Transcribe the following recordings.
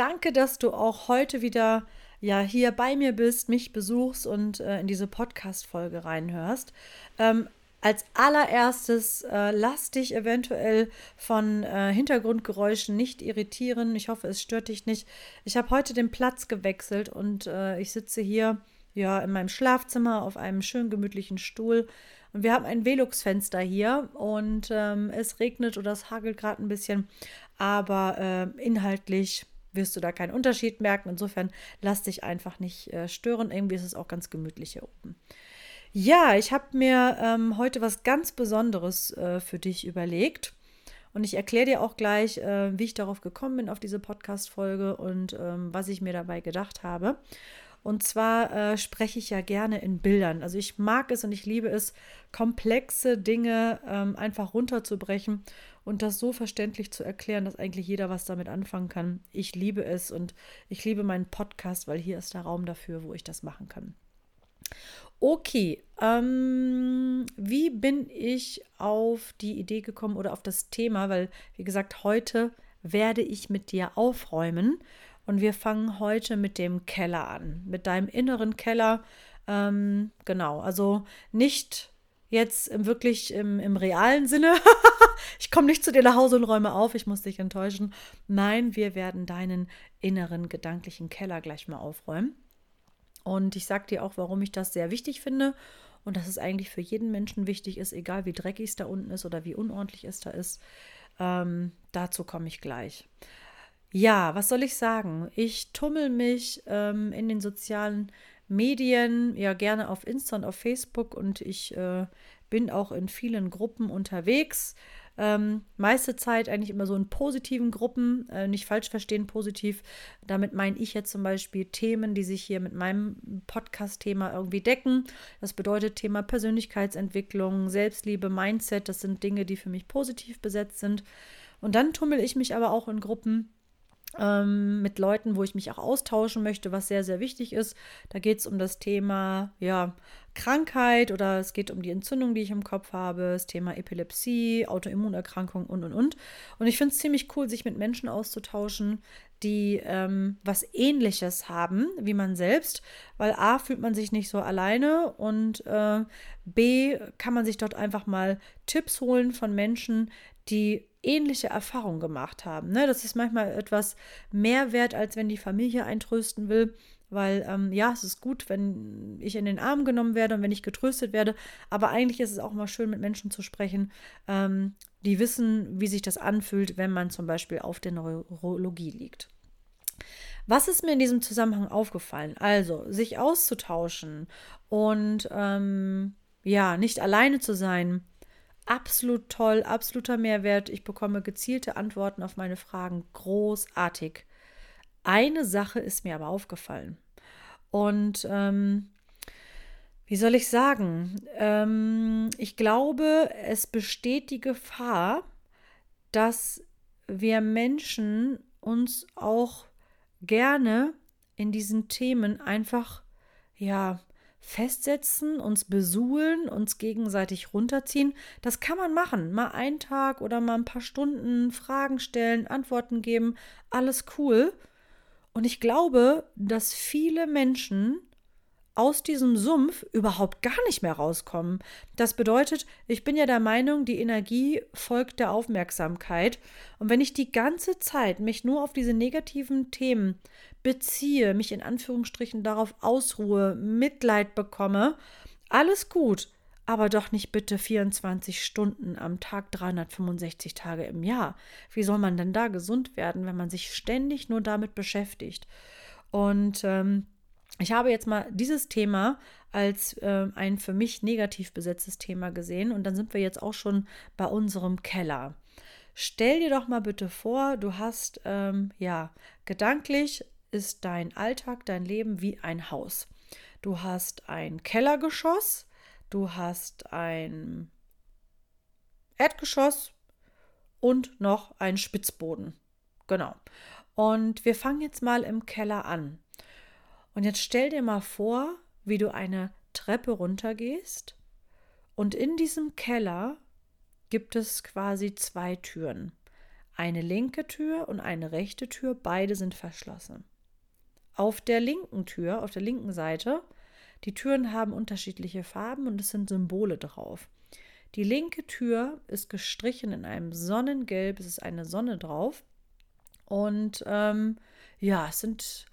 Danke, dass du auch heute wieder ja hier bei mir bist, mich besuchst und äh, in diese Podcast-Folge reinhörst. Ähm, als allererstes äh, lass dich eventuell von äh, Hintergrundgeräuschen nicht irritieren. Ich hoffe, es stört dich nicht. Ich habe heute den Platz gewechselt und äh, ich sitze hier ja in meinem Schlafzimmer auf einem schön gemütlichen Stuhl. Und wir haben ein Velux-Fenster hier und ähm, es regnet oder es hagelt gerade ein bisschen, aber äh, inhaltlich wirst du da keinen Unterschied merken. Insofern lass dich einfach nicht äh, stören. Irgendwie ist es auch ganz gemütlich hier oben. Ja, ich habe mir ähm, heute was ganz Besonderes äh, für dich überlegt. Und ich erkläre dir auch gleich, äh, wie ich darauf gekommen bin, auf diese Podcast-Folge und ähm, was ich mir dabei gedacht habe. Und zwar äh, spreche ich ja gerne in Bildern. Also ich mag es und ich liebe es, komplexe Dinge ähm, einfach runterzubrechen und das so verständlich zu erklären, dass eigentlich jeder was damit anfangen kann. Ich liebe es und ich liebe meinen Podcast, weil hier ist der Raum dafür, wo ich das machen kann. Okay, ähm, wie bin ich auf die Idee gekommen oder auf das Thema? Weil, wie gesagt, heute werde ich mit dir aufräumen und wir fangen heute mit dem Keller an, mit deinem inneren Keller. Ähm, genau, also nicht jetzt wirklich im, im realen Sinne. ich komme nicht zu dir nach Hause und räume auf, ich muss dich enttäuschen. Nein, wir werden deinen inneren gedanklichen Keller gleich mal aufräumen. Und ich sage dir auch, warum ich das sehr wichtig finde und dass es eigentlich für jeden Menschen wichtig ist, egal wie dreckig es da unten ist oder wie unordentlich es da ist. Ähm, dazu komme ich gleich. Ja, was soll ich sagen? Ich tummel mich ähm, in den sozialen Medien, ja gerne auf Insta und auf Facebook und ich äh, bin auch in vielen Gruppen unterwegs. Ähm, meiste Zeit eigentlich immer so in positiven Gruppen, äh, nicht falsch verstehen, positiv. Damit meine ich jetzt zum Beispiel Themen, die sich hier mit meinem Podcast-Thema irgendwie decken. Das bedeutet Thema Persönlichkeitsentwicklung, Selbstliebe, Mindset. Das sind Dinge, die für mich positiv besetzt sind. Und dann tummel ich mich aber auch in Gruppen, ähm, mit Leuten, wo ich mich auch austauschen möchte, was sehr, sehr wichtig ist. Da geht es um das Thema, ja, Krankheit oder es geht um die Entzündung, die ich im Kopf habe, das Thema Epilepsie, Autoimmunerkrankung und und und. Und ich finde es ziemlich cool, sich mit Menschen auszutauschen, die ähm, was ähnliches haben wie man selbst, weil A fühlt man sich nicht so alleine und äh, B kann man sich dort einfach mal Tipps holen von Menschen, die ähnliche Erfahrungen gemacht haben. Ne? Das ist manchmal etwas mehr wert, als wenn die Familie eintrösten will. Weil ähm, ja, es ist gut, wenn ich in den Arm genommen werde und wenn ich getröstet werde. Aber eigentlich ist es auch mal schön, mit Menschen zu sprechen, ähm, die wissen, wie sich das anfühlt, wenn man zum Beispiel auf der Neurologie liegt. Was ist mir in diesem Zusammenhang aufgefallen? Also, sich auszutauschen und ähm, ja, nicht alleine zu sein, absolut toll, absoluter Mehrwert. Ich bekomme gezielte Antworten auf meine Fragen. Großartig. Eine Sache ist mir aber aufgefallen. Und ähm, wie soll ich sagen? Ähm, ich glaube, es besteht die Gefahr, dass wir Menschen uns auch gerne in diesen Themen einfach, ja, festsetzen, uns besuhlen, uns gegenseitig runterziehen. Das kann man machen. Mal einen Tag oder mal ein paar Stunden Fragen stellen, Antworten geben. Alles cool. Und ich glaube, dass viele Menschen aus diesem Sumpf überhaupt gar nicht mehr rauskommen. Das bedeutet, ich bin ja der Meinung, die Energie folgt der Aufmerksamkeit. Und wenn ich die ganze Zeit mich nur auf diese negativen Themen beziehe, mich in Anführungsstrichen darauf ausruhe, Mitleid bekomme, alles gut, aber doch nicht bitte 24 Stunden am Tag, 365 Tage im Jahr. Wie soll man denn da gesund werden, wenn man sich ständig nur damit beschäftigt? Und ähm, ich habe jetzt mal dieses Thema als äh, ein für mich negativ besetztes Thema gesehen und dann sind wir jetzt auch schon bei unserem Keller. Stell dir doch mal bitte vor, du hast, ähm, ja, gedanklich ist dein Alltag, dein Leben wie ein Haus. Du hast ein Kellergeschoss, du hast ein Erdgeschoss und noch einen Spitzboden. Genau. Und wir fangen jetzt mal im Keller an. Und jetzt stell dir mal vor, wie du eine Treppe runtergehst und in diesem Keller gibt es quasi zwei Türen. Eine linke Tür und eine rechte Tür, beide sind verschlossen. Auf der linken Tür, auf der linken Seite, die Türen haben unterschiedliche Farben und es sind Symbole drauf. Die linke Tür ist gestrichen in einem Sonnengelb, es ist eine Sonne drauf. Und ähm, ja, es sind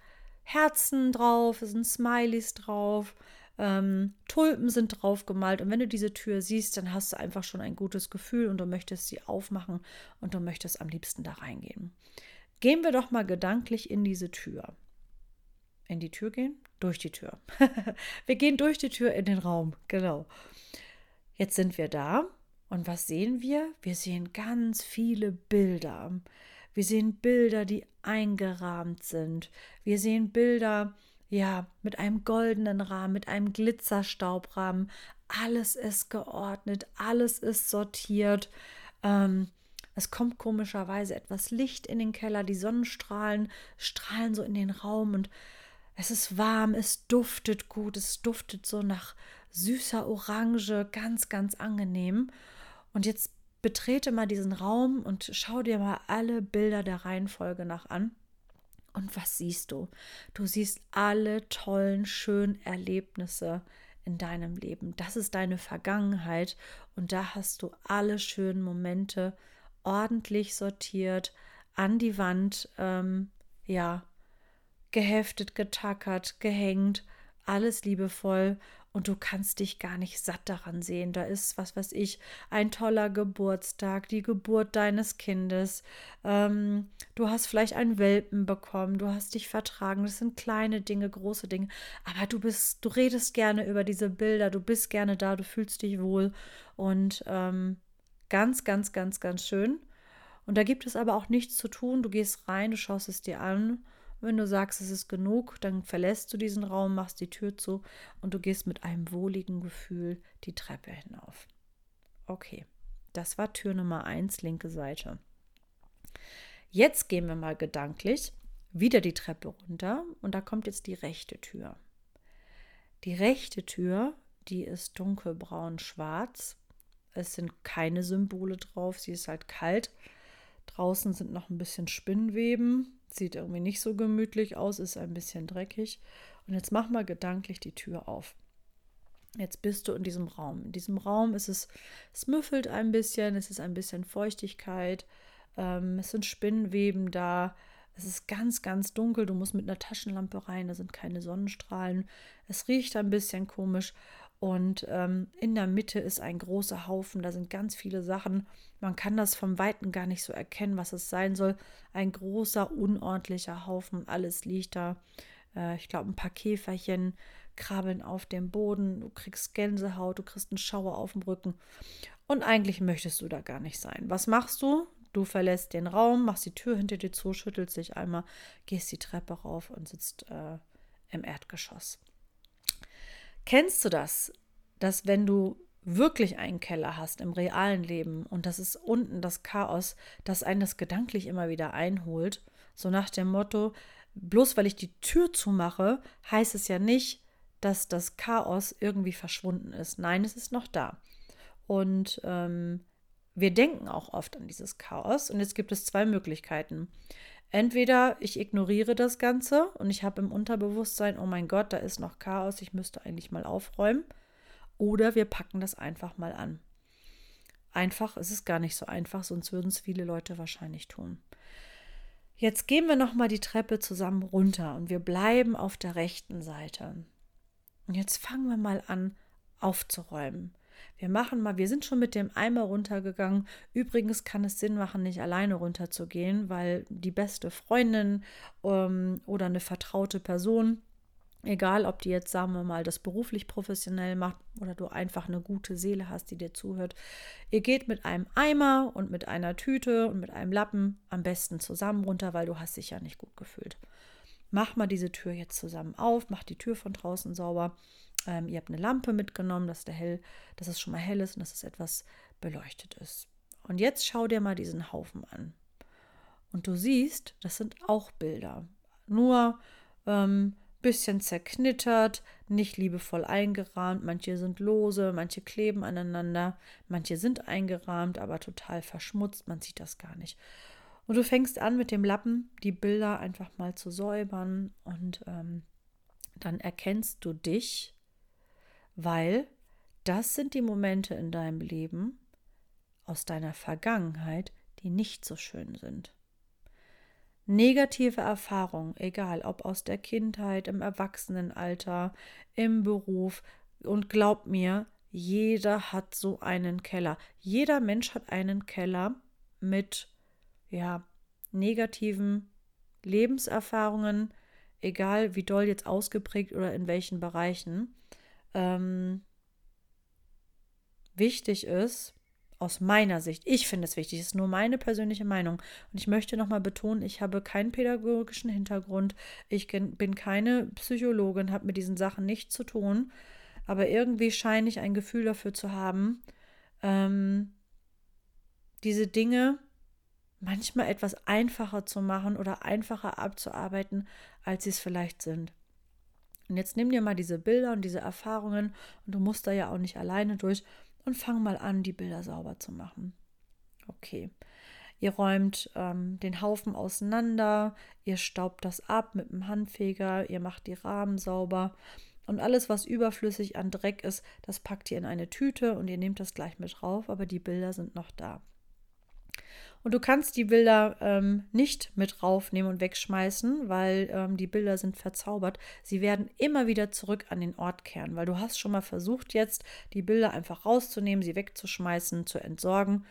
Herzen drauf, es sind Smileys drauf, ähm, Tulpen sind drauf gemalt. Und wenn du diese Tür siehst, dann hast du einfach schon ein gutes Gefühl und du möchtest sie aufmachen und du möchtest am liebsten da reingehen. Gehen wir doch mal gedanklich in diese Tür. In die Tür gehen? Durch die Tür. wir gehen durch die Tür in den Raum, genau. Jetzt sind wir da und was sehen wir? Wir sehen ganz viele Bilder. Wir sehen Bilder, die eingerahmt sind. Wir sehen Bilder, ja, mit einem goldenen Rahmen, mit einem Glitzerstaubrahmen. Alles ist geordnet, alles ist sortiert. Ähm, es kommt komischerweise etwas Licht in den Keller, die Sonnenstrahlen strahlen so in den Raum und es ist warm, es duftet gut, es duftet so nach süßer Orange, ganz, ganz angenehm. Und jetzt betrete mal diesen Raum und schau dir mal alle Bilder der Reihenfolge nach an. Und was siehst du? Du siehst alle tollen, schönen Erlebnisse in deinem Leben. Das ist deine Vergangenheit und da hast du alle schönen Momente ordentlich sortiert an die Wand, ähm, ja, geheftet, getackert, gehängt, alles liebevoll und du kannst dich gar nicht satt daran sehen. Da ist, was weiß ich, ein toller Geburtstag, die Geburt deines Kindes. Ähm, du hast vielleicht einen Welpen bekommen, du hast dich vertragen. Das sind kleine Dinge, große Dinge. Aber du bist, du redest gerne über diese Bilder, du bist gerne da, du fühlst dich wohl. Und ähm, ganz, ganz, ganz, ganz schön. Und da gibt es aber auch nichts zu tun. Du gehst rein, du schaust es dir an wenn du sagst, es ist genug, dann verlässt du diesen Raum, machst die Tür zu und du gehst mit einem wohligen Gefühl die Treppe hinauf. Okay, das war Tür Nummer 1, linke Seite. Jetzt gehen wir mal gedanklich wieder die Treppe runter und da kommt jetzt die rechte Tür. Die rechte Tür, die ist dunkelbraun-schwarz. Es sind keine Symbole drauf, sie ist halt kalt. Draußen sind noch ein bisschen Spinnweben, Sieht irgendwie nicht so gemütlich aus, ist ein bisschen dreckig. Und jetzt mach mal gedanklich die Tür auf. Jetzt bist du in diesem Raum. In diesem Raum ist es, es müffelt ein bisschen, es ist ein bisschen Feuchtigkeit, ähm, es sind Spinnweben da, es ist ganz, ganz dunkel, du musst mit einer Taschenlampe rein, da sind keine Sonnenstrahlen, es riecht ein bisschen komisch und ähm, in der Mitte ist ein großer Haufen, da sind ganz viele Sachen. Man kann das vom Weiten gar nicht so erkennen, was es sein soll. Ein großer, unordentlicher Haufen, alles liegt da. Äh, ich glaube, ein paar Käferchen krabbeln auf dem Boden. Du kriegst Gänsehaut, du kriegst einen Schauer auf dem Rücken. Und eigentlich möchtest du da gar nicht sein. Was machst du? Du verlässt den Raum, machst die Tür hinter dir zu, schüttelst dich einmal, gehst die Treppe rauf und sitzt äh, im Erdgeschoss. Kennst du das, dass wenn du wirklich einen Keller hast im realen Leben und das ist unten das Chaos, das einen das gedanklich immer wieder einholt, so nach dem Motto, bloß weil ich die Tür zumache, heißt es ja nicht, dass das Chaos irgendwie verschwunden ist. Nein, es ist noch da. Und ähm, wir denken auch oft an dieses Chaos. Und jetzt gibt es zwei Möglichkeiten. Entweder ich ignoriere das Ganze und ich habe im Unterbewusstsein, oh mein Gott, da ist noch Chaos, ich müsste eigentlich mal aufräumen. Oder wir packen das einfach mal an. Einfach ist es gar nicht so einfach, sonst würden es viele Leute wahrscheinlich tun. Jetzt gehen wir noch mal die Treppe zusammen runter und wir bleiben auf der rechten Seite. Und jetzt fangen wir mal an aufzuräumen. Wir machen mal, wir sind schon mit dem Eimer runtergegangen. Übrigens kann es Sinn machen, nicht alleine runterzugehen, weil die beste Freundin ähm, oder eine vertraute Person, egal ob die jetzt, sagen wir mal, das beruflich professionell macht oder du einfach eine gute Seele hast, die dir zuhört, ihr geht mit einem Eimer und mit einer Tüte und mit einem Lappen am besten zusammen runter, weil du hast dich ja nicht gut gefühlt. Mach mal diese Tür jetzt zusammen auf, mach die Tür von draußen sauber ähm, ihr habt eine Lampe mitgenommen, dass, der hell, dass es schon mal hell ist und dass es etwas beleuchtet ist. Und jetzt schau dir mal diesen Haufen an. Und du siehst, das sind auch Bilder. Nur ähm, bisschen zerknittert, nicht liebevoll eingerahmt. Manche sind lose, manche kleben aneinander, manche sind eingerahmt, aber total verschmutzt. Man sieht das gar nicht. Und du fängst an, mit dem Lappen die Bilder einfach mal zu säubern und ähm, dann erkennst du dich weil das sind die Momente in deinem Leben aus deiner Vergangenheit, die nicht so schön sind. Negative Erfahrungen, egal ob aus der Kindheit, im Erwachsenenalter, im Beruf, und glaub mir, jeder hat so einen Keller. Jeder Mensch hat einen Keller mit ja, negativen Lebenserfahrungen, egal wie doll jetzt ausgeprägt oder in welchen Bereichen ähm, wichtig ist, aus meiner Sicht, ich finde es wichtig, ist nur meine persönliche Meinung. Und ich möchte nochmal betonen, ich habe keinen pädagogischen Hintergrund, ich bin keine Psychologin, habe mit diesen Sachen nichts zu tun, aber irgendwie scheine ich ein Gefühl dafür zu haben, ähm, diese Dinge manchmal etwas einfacher zu machen oder einfacher abzuarbeiten, als sie es vielleicht sind. Und jetzt nimm dir mal diese Bilder und diese Erfahrungen und du musst da ja auch nicht alleine durch und fang mal an, die Bilder sauber zu machen. Okay. Ihr räumt ähm, den Haufen auseinander, ihr staubt das ab mit dem Handfeger, ihr macht die Rahmen sauber und alles, was überflüssig an Dreck ist, das packt ihr in eine Tüte und ihr nehmt das gleich mit drauf, aber die Bilder sind noch da. Und du kannst die Bilder ähm, nicht mit raufnehmen und wegschmeißen, weil ähm, die Bilder sind verzaubert. Sie werden immer wieder zurück an den Ort kehren, weil du hast schon mal versucht, jetzt die Bilder einfach rauszunehmen, sie wegzuschmeißen, zu entsorgen.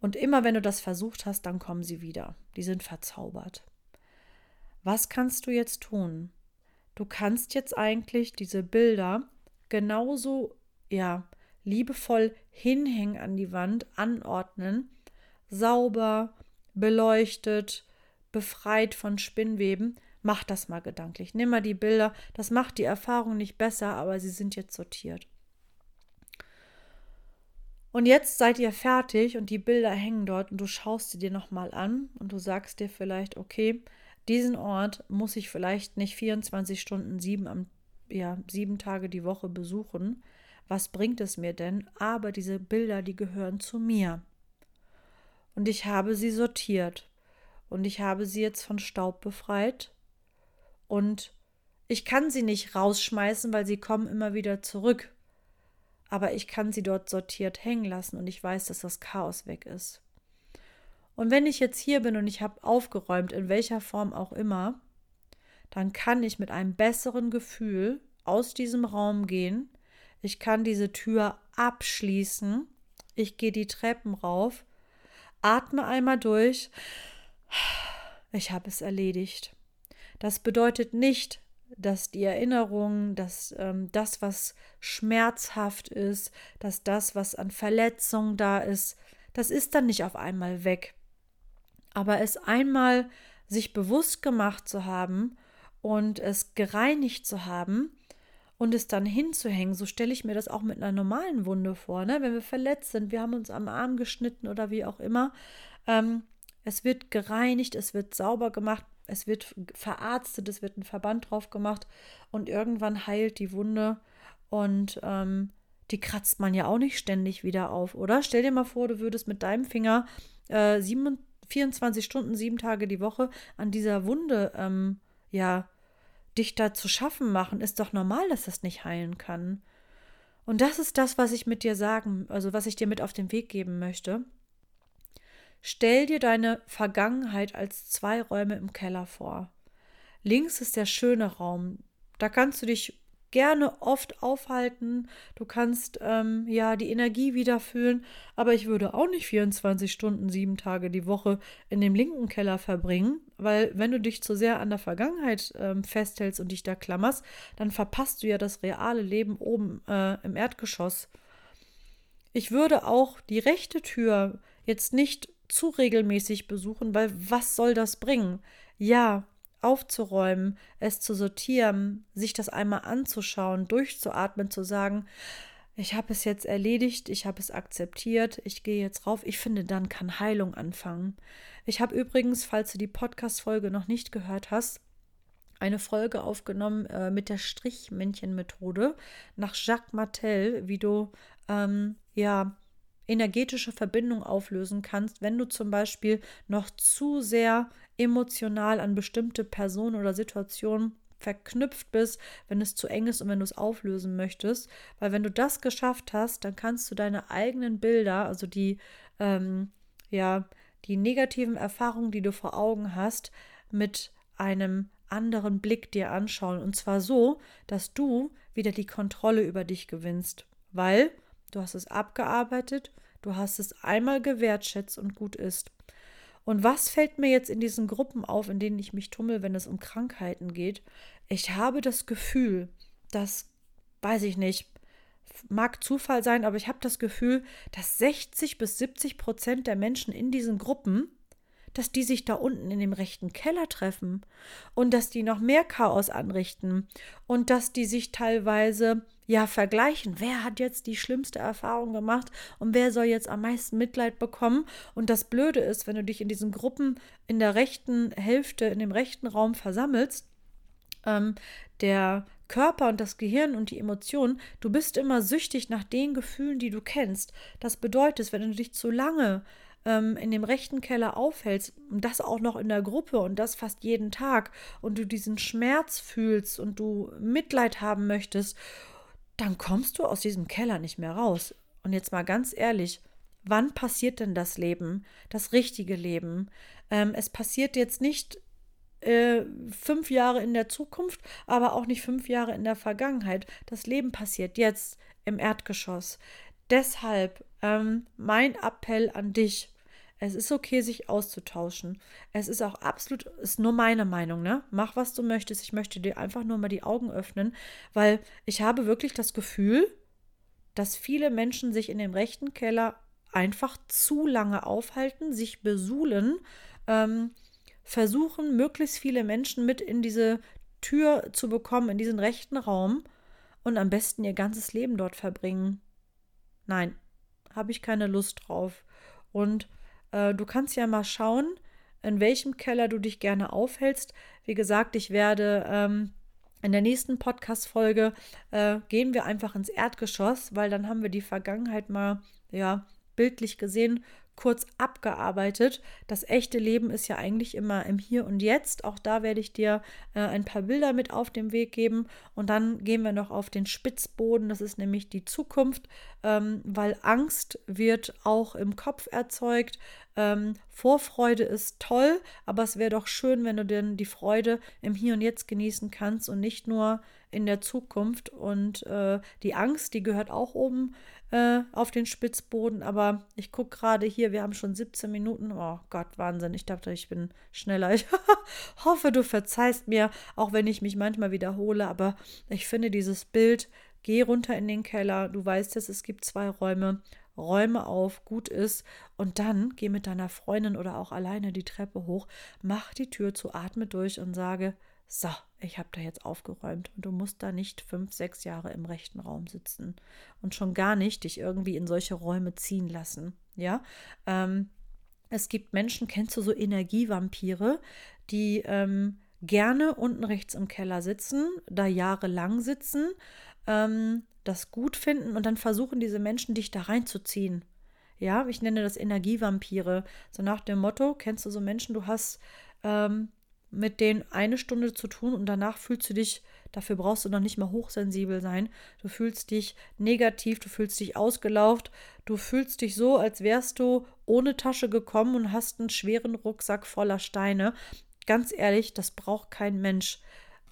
Und immer wenn du das versucht hast, dann kommen sie wieder. Die sind verzaubert. Was kannst du jetzt tun? Du kannst jetzt eigentlich diese Bilder genauso, ja, liebevoll hinhängen an die Wand, anordnen, sauber, beleuchtet, befreit von Spinnweben. Mach das mal gedanklich. Nimm mal die Bilder. Das macht die Erfahrung nicht besser, aber sie sind jetzt sortiert. Und jetzt seid ihr fertig und die Bilder hängen dort und du schaust sie dir nochmal an und du sagst dir vielleicht, okay, diesen Ort muss ich vielleicht nicht 24 Stunden, sieben, am, ja, sieben Tage die Woche besuchen. Was bringt es mir denn? Aber diese Bilder, die gehören zu mir. Und ich habe sie sortiert. Und ich habe sie jetzt von Staub befreit. Und ich kann sie nicht rausschmeißen, weil sie kommen immer wieder zurück. Aber ich kann sie dort sortiert hängen lassen und ich weiß, dass das Chaos weg ist. Und wenn ich jetzt hier bin und ich habe aufgeräumt, in welcher Form auch immer, dann kann ich mit einem besseren Gefühl aus diesem Raum gehen. Ich kann diese Tür abschließen. Ich gehe die Treppen rauf Atme einmal durch. Ich habe es erledigt. Das bedeutet nicht, dass die Erinnerung, dass ähm, das, was schmerzhaft ist, dass das, was an Verletzung da ist, das ist dann nicht auf einmal weg. Aber es einmal sich bewusst gemacht zu haben und es gereinigt zu haben, und es dann hinzuhängen, so stelle ich mir das auch mit einer normalen Wunde vor. Ne? Wenn wir verletzt sind, wir haben uns am Arm geschnitten oder wie auch immer. Ähm, es wird gereinigt, es wird sauber gemacht, es wird verarztet, es wird ein Verband drauf gemacht und irgendwann heilt die Wunde und ähm, die kratzt man ja auch nicht ständig wieder auf, oder? Stell dir mal vor, du würdest mit deinem Finger äh, 47 24 Stunden, sieben Tage die Woche an dieser Wunde, ähm, ja, dich da zu schaffen machen, ist doch normal, dass das nicht heilen kann. Und das ist das, was ich mit dir sagen, also was ich dir mit auf den Weg geben möchte. Stell dir deine Vergangenheit als zwei Räume im Keller vor. Links ist der schöne Raum. Da kannst du dich gerne oft aufhalten. Du kannst ähm, ja die Energie wieder fühlen, aber ich würde auch nicht 24 Stunden, sieben Tage die Woche in dem linken Keller verbringen, weil wenn du dich zu sehr an der Vergangenheit ähm, festhältst und dich da klammerst, dann verpasst du ja das reale Leben oben äh, im Erdgeschoss. Ich würde auch die rechte Tür jetzt nicht zu regelmäßig besuchen, weil was soll das bringen? Ja, aufzuräumen, es zu sortieren, sich das einmal anzuschauen, durchzuatmen, zu sagen, ich habe es jetzt erledigt, ich habe es akzeptiert, ich gehe jetzt rauf. Ich finde, dann kann Heilung anfangen. Ich habe übrigens, falls du die Podcast-Folge noch nicht gehört hast, eine Folge aufgenommen äh, mit der Strichmännchen-Methode nach Jacques Martel, wie du ähm, ja energetische Verbindung auflösen kannst, wenn du zum Beispiel noch zu sehr emotional an bestimmte Personen oder Situationen verknüpft bist, wenn es zu eng ist und wenn du es auflösen möchtest. Weil wenn du das geschafft hast, dann kannst du deine eigenen Bilder, also die, ähm, ja, die negativen Erfahrungen, die du vor Augen hast, mit einem anderen Blick dir anschauen. Und zwar so, dass du wieder die Kontrolle über dich gewinnst. Weil du hast es abgearbeitet, du hast es einmal gewertschätzt und gut ist. Und was fällt mir jetzt in diesen Gruppen auf, in denen ich mich tummel, wenn es um Krankheiten geht? Ich habe das Gefühl, dass, weiß ich nicht, mag Zufall sein, aber ich habe das Gefühl, dass 60 bis 70 Prozent der Menschen in diesen Gruppen, dass die sich da unten in dem rechten Keller treffen und dass die noch mehr Chaos anrichten und dass die sich teilweise ja vergleichen, wer hat jetzt die schlimmste Erfahrung gemacht und wer soll jetzt am meisten Mitleid bekommen. Und das Blöde ist, wenn du dich in diesen Gruppen in der rechten Hälfte, in dem rechten Raum versammelst, ähm, der Körper und das Gehirn und die Emotionen, du bist immer süchtig nach den Gefühlen, die du kennst. Das bedeutet, wenn du dich zu lange ähm, in dem rechten Keller aufhältst und das auch noch in der Gruppe und das fast jeden Tag und du diesen Schmerz fühlst und du Mitleid haben möchtest dann kommst du aus diesem Keller nicht mehr raus. Und jetzt mal ganz ehrlich, wann passiert denn das Leben, das richtige Leben? Ähm, es passiert jetzt nicht äh, fünf Jahre in der Zukunft, aber auch nicht fünf Jahre in der Vergangenheit. Das Leben passiert jetzt im Erdgeschoss. Deshalb ähm, mein Appell an dich, es ist okay, sich auszutauschen. Es ist auch absolut, ist nur meine Meinung, ne? Mach, was du möchtest. Ich möchte dir einfach nur mal die Augen öffnen, weil ich habe wirklich das Gefühl, dass viele Menschen sich in dem rechten Keller einfach zu lange aufhalten, sich besuhlen, ähm, versuchen, möglichst viele Menschen mit in diese Tür zu bekommen, in diesen rechten Raum und am besten ihr ganzes Leben dort verbringen. Nein, habe ich keine Lust drauf. Und äh, du kannst ja mal schauen, in welchem Keller du dich gerne aufhältst. Wie gesagt, ich werde ähm, in der nächsten Podcast-Folge äh, gehen wir einfach ins Erdgeschoss, weil dann haben wir die Vergangenheit mal, ja, bildlich gesehen kurz abgearbeitet. Das echte Leben ist ja eigentlich immer im Hier und Jetzt. Auch da werde ich dir äh, ein paar Bilder mit auf den Weg geben. Und dann gehen wir noch auf den Spitzboden. Das ist nämlich die Zukunft, ähm, weil Angst wird auch im Kopf erzeugt. Ähm, Vorfreude ist toll, aber es wäre doch schön, wenn du denn die Freude im Hier und Jetzt genießen kannst und nicht nur in der Zukunft. Und äh, die Angst, die gehört auch oben äh, auf den Spitzboden. Aber ich gucke gerade hier, wir haben schon 17 Minuten. Oh Gott, Wahnsinn. Ich dachte, ich bin schneller. Ich hoffe, du verzeihst mir, auch wenn ich mich manchmal wiederhole. Aber ich finde dieses Bild, geh runter in den Keller. Du weißt es, es gibt zwei Räume. Räume auf, gut ist und dann geh mit deiner Freundin oder auch alleine die Treppe hoch, mach die Tür zu, atme durch und sage, so, ich habe da jetzt aufgeräumt und du musst da nicht fünf, sechs Jahre im rechten Raum sitzen und schon gar nicht dich irgendwie in solche Räume ziehen lassen. Ja, ähm, es gibt Menschen, kennst du so Energievampire, die ähm, gerne unten rechts im Keller sitzen, da jahrelang sitzen, ähm, das gut finden und dann versuchen diese Menschen dich da reinzuziehen. Ja, ich nenne das Energievampire. So nach dem Motto, kennst du so Menschen, du hast ähm, mit denen eine Stunde zu tun und danach fühlst du dich, dafür brauchst du noch nicht mal hochsensibel sein. Du fühlst dich negativ, du fühlst dich ausgelauft, du fühlst dich so, als wärst du ohne Tasche gekommen und hast einen schweren Rucksack voller Steine. Ganz ehrlich, das braucht kein Mensch.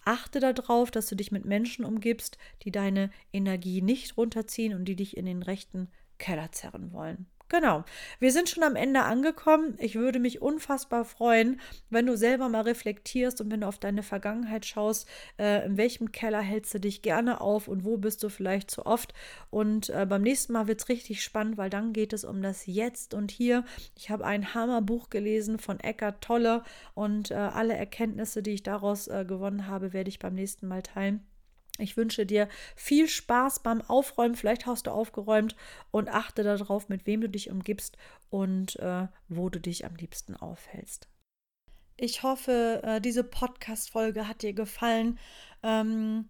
Achte darauf, dass du dich mit Menschen umgibst, die deine Energie nicht runterziehen und die dich in den rechten Keller zerren wollen. Genau. Wir sind schon am Ende angekommen. Ich würde mich unfassbar freuen, wenn du selber mal reflektierst und wenn du auf deine Vergangenheit schaust, äh, in welchem Keller hältst du dich gerne auf und wo bist du vielleicht zu oft. Und äh, beim nächsten Mal wird es richtig spannend, weil dann geht es um das Jetzt und Hier. Ich habe ein Hammerbuch gelesen von Eckart Tolle und äh, alle Erkenntnisse, die ich daraus äh, gewonnen habe, werde ich beim nächsten Mal teilen. Ich wünsche dir viel Spaß beim Aufräumen. Vielleicht hast du aufgeräumt und achte darauf, mit wem du dich umgibst und äh, wo du dich am liebsten aufhältst. Ich hoffe, äh, diese Podcast-Folge hat dir gefallen. Ähm,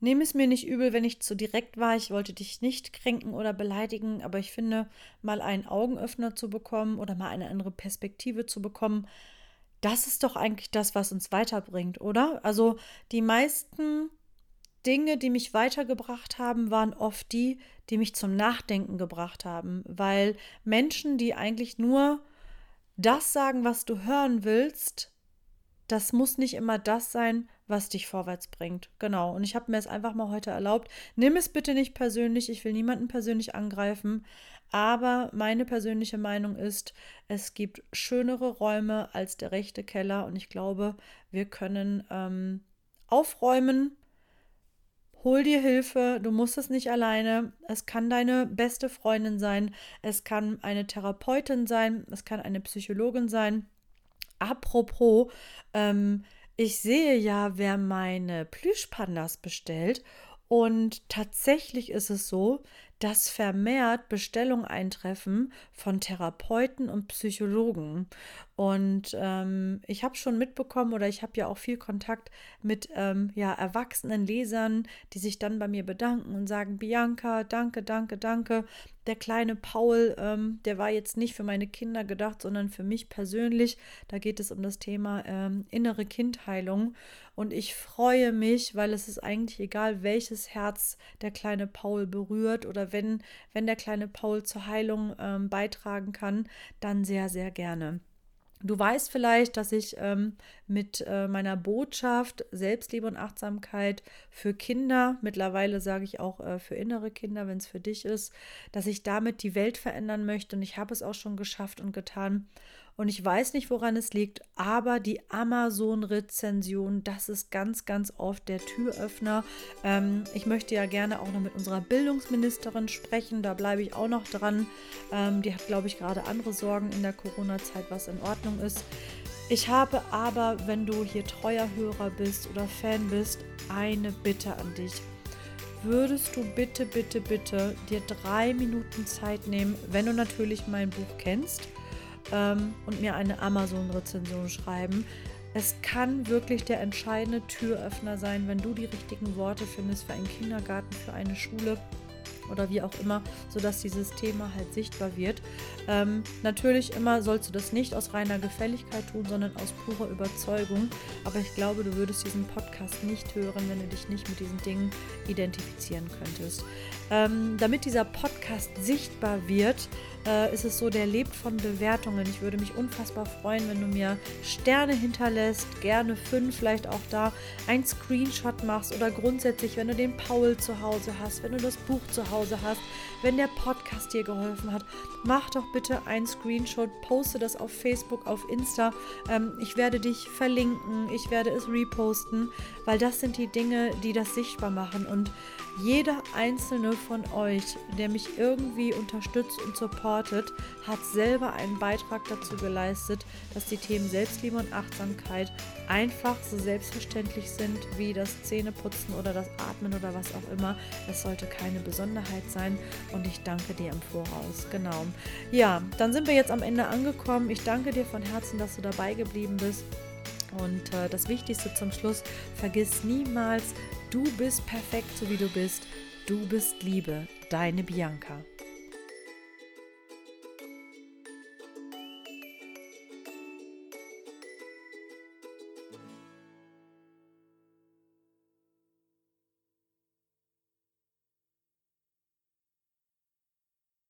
Nimm es mir nicht übel, wenn ich zu direkt war. Ich wollte dich nicht kränken oder beleidigen, aber ich finde, mal einen Augenöffner zu bekommen oder mal eine andere Perspektive zu bekommen, das ist doch eigentlich das, was uns weiterbringt, oder? Also die meisten Dinge, die mich weitergebracht haben, waren oft die, die mich zum Nachdenken gebracht haben, weil Menschen, die eigentlich nur das sagen, was du hören willst, das muss nicht immer das sein, was dich vorwärts bringt. Genau. Und ich habe mir es einfach mal heute erlaubt. Nimm es bitte nicht persönlich. Ich will niemanden persönlich angreifen. Aber meine persönliche Meinung ist, es gibt schönere Räume als der rechte Keller. Und ich glaube, wir können ähm, aufräumen. Hol dir Hilfe, du musst es nicht alleine. Es kann deine beste Freundin sein, es kann eine Therapeutin sein, es kann eine Psychologin sein. Apropos, ähm, ich sehe ja, wer meine Plüschpandas bestellt. Und tatsächlich ist es so, dass vermehrt Bestellungen eintreffen von Therapeuten und Psychologen. Und ähm, ich habe schon mitbekommen oder ich habe ja auch viel Kontakt mit ähm, ja, erwachsenen Lesern, die sich dann bei mir bedanken und sagen, Bianca, danke, danke, danke. Der kleine Paul, ähm, der war jetzt nicht für meine Kinder gedacht, sondern für mich persönlich. Da geht es um das Thema ähm, innere Kindheilung. Und ich freue mich, weil es ist eigentlich egal, welches Herz der kleine Paul berührt oder wenn, wenn der kleine Paul zur Heilung ähm, beitragen kann, dann sehr, sehr gerne. Du weißt vielleicht, dass ich ähm, mit äh, meiner Botschaft Selbstliebe und Achtsamkeit für Kinder, mittlerweile sage ich auch äh, für innere Kinder, wenn es für dich ist, dass ich damit die Welt verändern möchte und ich habe es auch schon geschafft und getan. Und ich weiß nicht, woran es liegt, aber die Amazon-Rezension, das ist ganz, ganz oft der Türöffner. Ähm, ich möchte ja gerne auch noch mit unserer Bildungsministerin sprechen, da bleibe ich auch noch dran. Ähm, die hat, glaube ich, gerade andere Sorgen in der Corona-Zeit, was in Ordnung ist. Ich habe aber, wenn du hier treuer Hörer bist oder Fan bist, eine Bitte an dich würdest du bitte, bitte, bitte dir drei Minuten Zeit nehmen, wenn du natürlich mein Buch kennst ähm, und mir eine Amazon-Rezension schreiben. Es kann wirklich der entscheidende Türöffner sein, wenn du die richtigen Worte findest für einen Kindergarten, für eine Schule oder wie auch immer, sodass dieses Thema halt sichtbar wird. Ähm, natürlich immer sollst du das nicht aus reiner Gefälligkeit tun, sondern aus purer Überzeugung. Aber ich glaube, du würdest diesen Podcast nicht hören, wenn du dich nicht mit diesen Dingen identifizieren könntest. Ähm, damit dieser Podcast sichtbar wird, äh, ist es so, der lebt von Bewertungen. Ich würde mich unfassbar freuen, wenn du mir Sterne hinterlässt, gerne fünf, vielleicht auch da ein Screenshot machst oder grundsätzlich, wenn du den Paul zu Hause hast, wenn du das Buch zu Hause hast, wenn der Podcast dir geholfen hat, mach doch bitte ein Screenshot, poste das auf Facebook, auf Insta. Ähm, ich werde dich verlinken, ich werde es reposten, weil das sind die Dinge, die das sichtbar machen. Und jeder einzelne von euch, der mich irgendwie unterstützt und supportet, hat selber einen Beitrag dazu geleistet, dass die Themen Selbstliebe und Achtsamkeit einfach so selbstverständlich sind wie das Zähneputzen oder das Atmen oder was auch immer. Es sollte keine Besonderheit sein und ich danke dir im Voraus. Genau. Ja, dann sind wir jetzt am Ende angekommen. Ich danke dir von Herzen, dass du dabei geblieben bist. Und äh, das Wichtigste zum Schluss, vergiss niemals, du bist perfekt, so wie du bist. Du bist Liebe, deine Bianca.